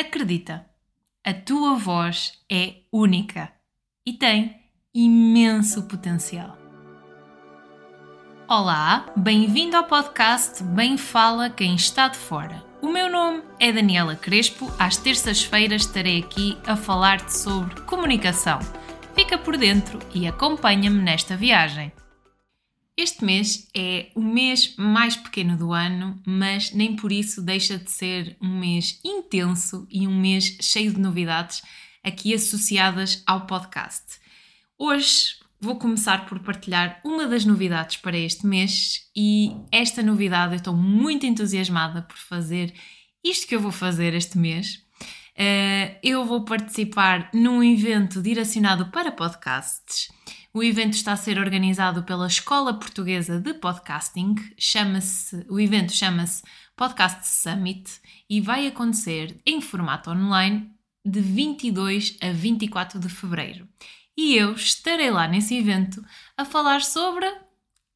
Acredita, a tua voz é única e tem imenso potencial. Olá, bem-vindo ao podcast Bem Fala Quem Está de Fora. O meu nome é Daniela Crespo. Às terças-feiras estarei aqui a falar-te sobre comunicação. Fica por dentro e acompanha-me nesta viagem. Este mês é o mês mais pequeno do ano, mas nem por isso deixa de ser um mês intenso e um mês cheio de novidades aqui associadas ao podcast. Hoje vou começar por partilhar uma das novidades para este mês e esta novidade eu estou muito entusiasmada por fazer isto que eu vou fazer este mês. Eh, eu vou participar num evento direcionado para podcasts o evento está a ser organizado pela Escola Portuguesa de Podcasting. Chama-se, o evento chama-se Podcast Summit e vai acontecer em formato online de 22 a 24 de fevereiro. E eu estarei lá nesse evento a falar sobre,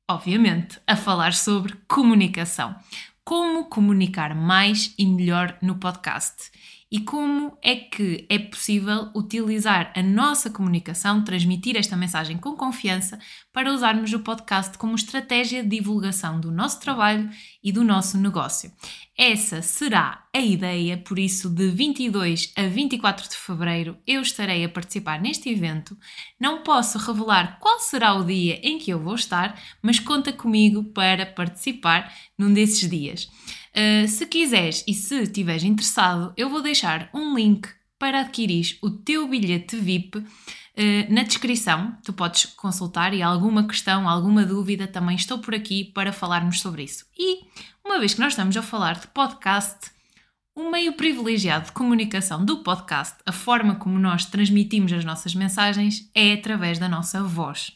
obviamente, a falar sobre comunicação. Como comunicar mais e melhor no podcast e como é que é possível utilizar a nossa comunicação, transmitir esta mensagem com confiança para usarmos o podcast como estratégia de divulgação do nosso trabalho e do nosso negócio. Essa será a ideia, por isso, de 22 a 24 de fevereiro eu estarei a participar neste evento. Não posso revelar qual será o dia em que eu vou estar, mas conta comigo para participar num desses dias. Uh, se quiseres e se estiveres interessado, eu vou deixar um link para adquirir o teu bilhete VIP uh, na descrição. Tu podes consultar e alguma questão, alguma dúvida, também estou por aqui para falarmos sobre isso. E uma vez que nós estamos a falar de podcast, o meio privilegiado de comunicação do podcast, a forma como nós transmitimos as nossas mensagens, é através da nossa voz.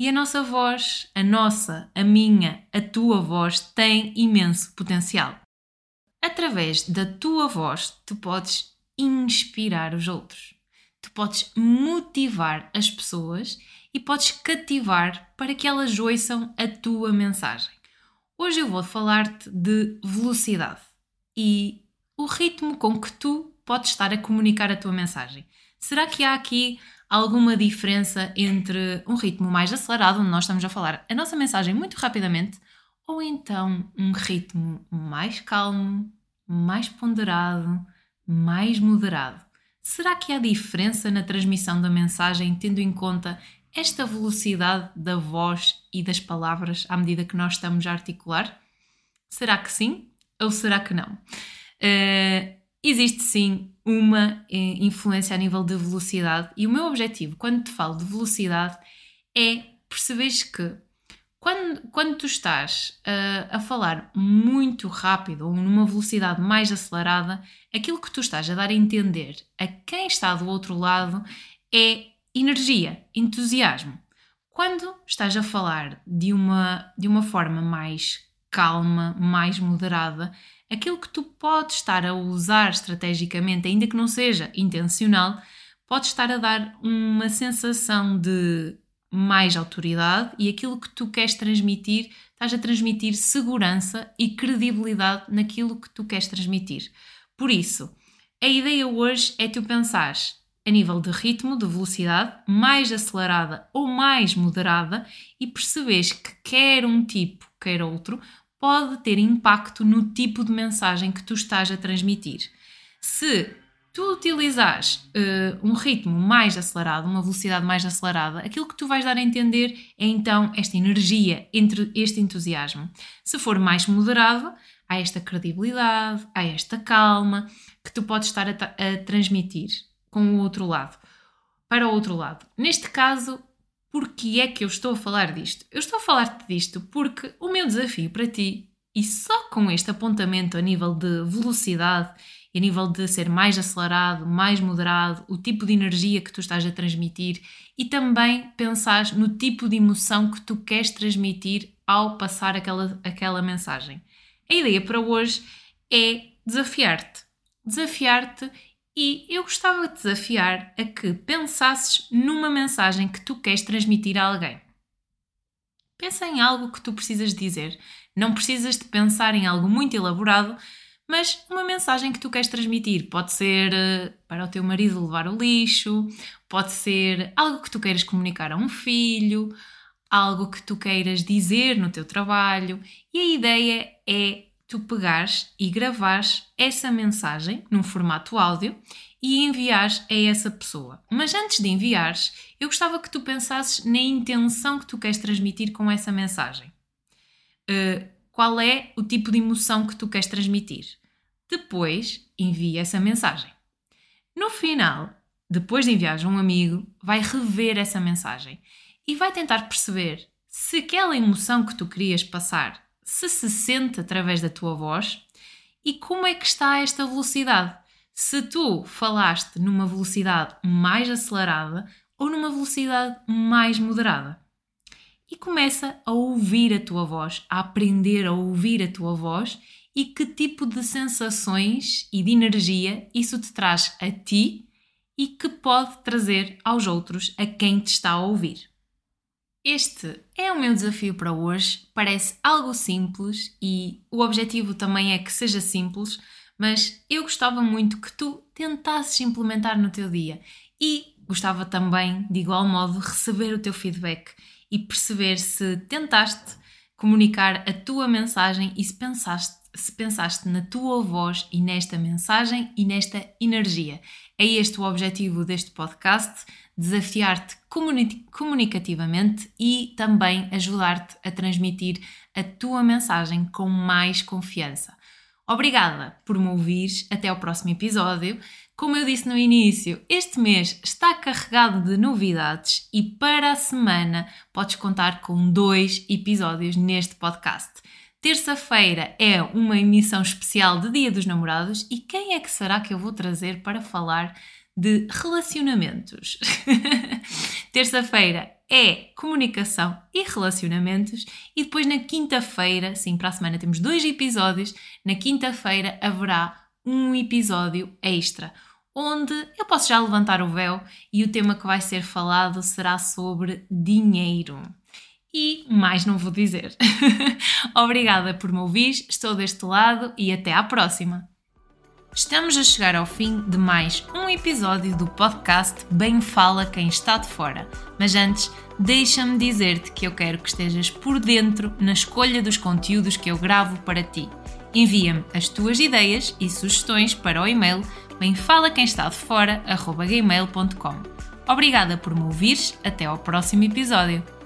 E a nossa voz, a nossa, a minha, a tua voz tem imenso potencial. Através da tua voz, tu podes inspirar os outros. Tu podes motivar as pessoas e podes cativar para que elas ouçam a tua mensagem. Hoje eu vou falar-te de velocidade e o ritmo com que tu podes estar a comunicar a tua mensagem. Será que há aqui alguma diferença entre um ritmo mais acelerado, onde nós estamos a falar a nossa mensagem muito rapidamente, ou então um ritmo mais calmo, mais ponderado, mais moderado? Será que há diferença na transmissão da mensagem tendo em conta esta velocidade da voz e das palavras à medida que nós estamos a articular? Será que sim ou será que não? Uh, existe sim uma eh, influência a nível de velocidade, e o meu objetivo, quando te falo de velocidade, é perceberes que quando, quando tu estás uh, a falar muito rápido ou numa velocidade mais acelerada, aquilo que tu estás a dar a entender a quem está do outro lado é energia, entusiasmo. Quando estás a falar de uma, de uma forma mais calma, mais moderada, aquilo que tu podes estar a usar estrategicamente, ainda que não seja intencional, pode estar a dar uma sensação de mais autoridade e aquilo que tu queres transmitir, estás a transmitir segurança e credibilidade naquilo que tu queres transmitir. Por isso, a ideia hoje é tu pensares a nível de ritmo, de velocidade, mais acelerada ou mais moderada e percebes que quer um tipo, quer outro, pode ter impacto no tipo de mensagem que tu estás a transmitir. Se tu utilizares uh, um ritmo mais acelerado, uma velocidade mais acelerada, aquilo que tu vais dar a entender é então esta energia entre este entusiasmo. Se for mais moderado, há esta credibilidade, há esta calma que tu podes estar a, a transmitir com o outro lado, para o outro lado. Neste caso, Porquê é que eu estou a falar disto? Eu estou a falar-te disto porque o meu desafio para ti, e só com este apontamento a nível de velocidade e a nível de ser mais acelerado, mais moderado, o tipo de energia que tu estás a transmitir e também pensar no tipo de emoção que tu queres transmitir ao passar aquela, aquela mensagem. A ideia para hoje é desafiar-te. Desafiar-te e eu gostava de desafiar a que pensasses numa mensagem que tu queres transmitir a alguém. Pensa em algo que tu precisas dizer. Não precisas de pensar em algo muito elaborado, mas uma mensagem que tu queres transmitir. Pode ser uh, para o teu marido levar o lixo, pode ser algo que tu queiras comunicar a um filho, algo que tu queiras dizer no teu trabalho. E a ideia é tu pegares e gravares essa mensagem num formato áudio e enviares a essa pessoa. Mas antes de enviares, eu gostava que tu pensasses na intenção que tu queres transmitir com essa mensagem. Uh, qual é o tipo de emoção que tu queres transmitir? Depois, envia essa mensagem. No final, depois de enviares a um amigo, vai rever essa mensagem e vai tentar perceber se aquela emoção que tu querias passar se se sente através da tua voz e como é que está esta velocidade. Se tu falaste numa velocidade mais acelerada ou numa velocidade mais moderada. E começa a ouvir a tua voz, a aprender a ouvir a tua voz e que tipo de sensações e de energia isso te traz a ti e que pode trazer aos outros, a quem te está a ouvir. Este é o meu desafio para hoje. Parece algo simples e o objetivo também é que seja simples, mas eu gostava muito que tu tentasses implementar no teu dia e gostava também, de igual modo, receber o teu feedback e perceber se tentaste comunicar a tua mensagem e se pensaste, se pensaste na tua voz e nesta mensagem e nesta energia. É este o objetivo deste podcast: desafiar-te comunicativamente e também ajudar-te a transmitir a tua mensagem com mais confiança. Obrigada por me ouvires. Até ao próximo episódio. Como eu disse no início, este mês está carregado de novidades e para a semana podes contar com dois episódios neste podcast. Terça-feira é uma emissão especial de Dia dos Namorados e quem é que será que eu vou trazer para falar de relacionamentos? Terça-feira é comunicação e relacionamentos e depois na quinta-feira, sim, para a semana temos dois episódios, na quinta-feira haverá um episódio extra onde eu posso já levantar o véu e o tema que vai ser falado será sobre dinheiro. E mais não vou dizer. Obrigada por me ouvir, estou deste lado e até à próxima. Estamos a chegar ao fim de mais um episódio do podcast Bem Fala Quem Está de Fora. Mas antes, deixa-me dizer-te que eu quero que estejas por dentro na escolha dos conteúdos que eu gravo para ti. Envia-me as tuas ideias e sugestões para o e-mail bemfalaquemestadefora.gmail.com Obrigada por me ouvires, até ao próximo episódio.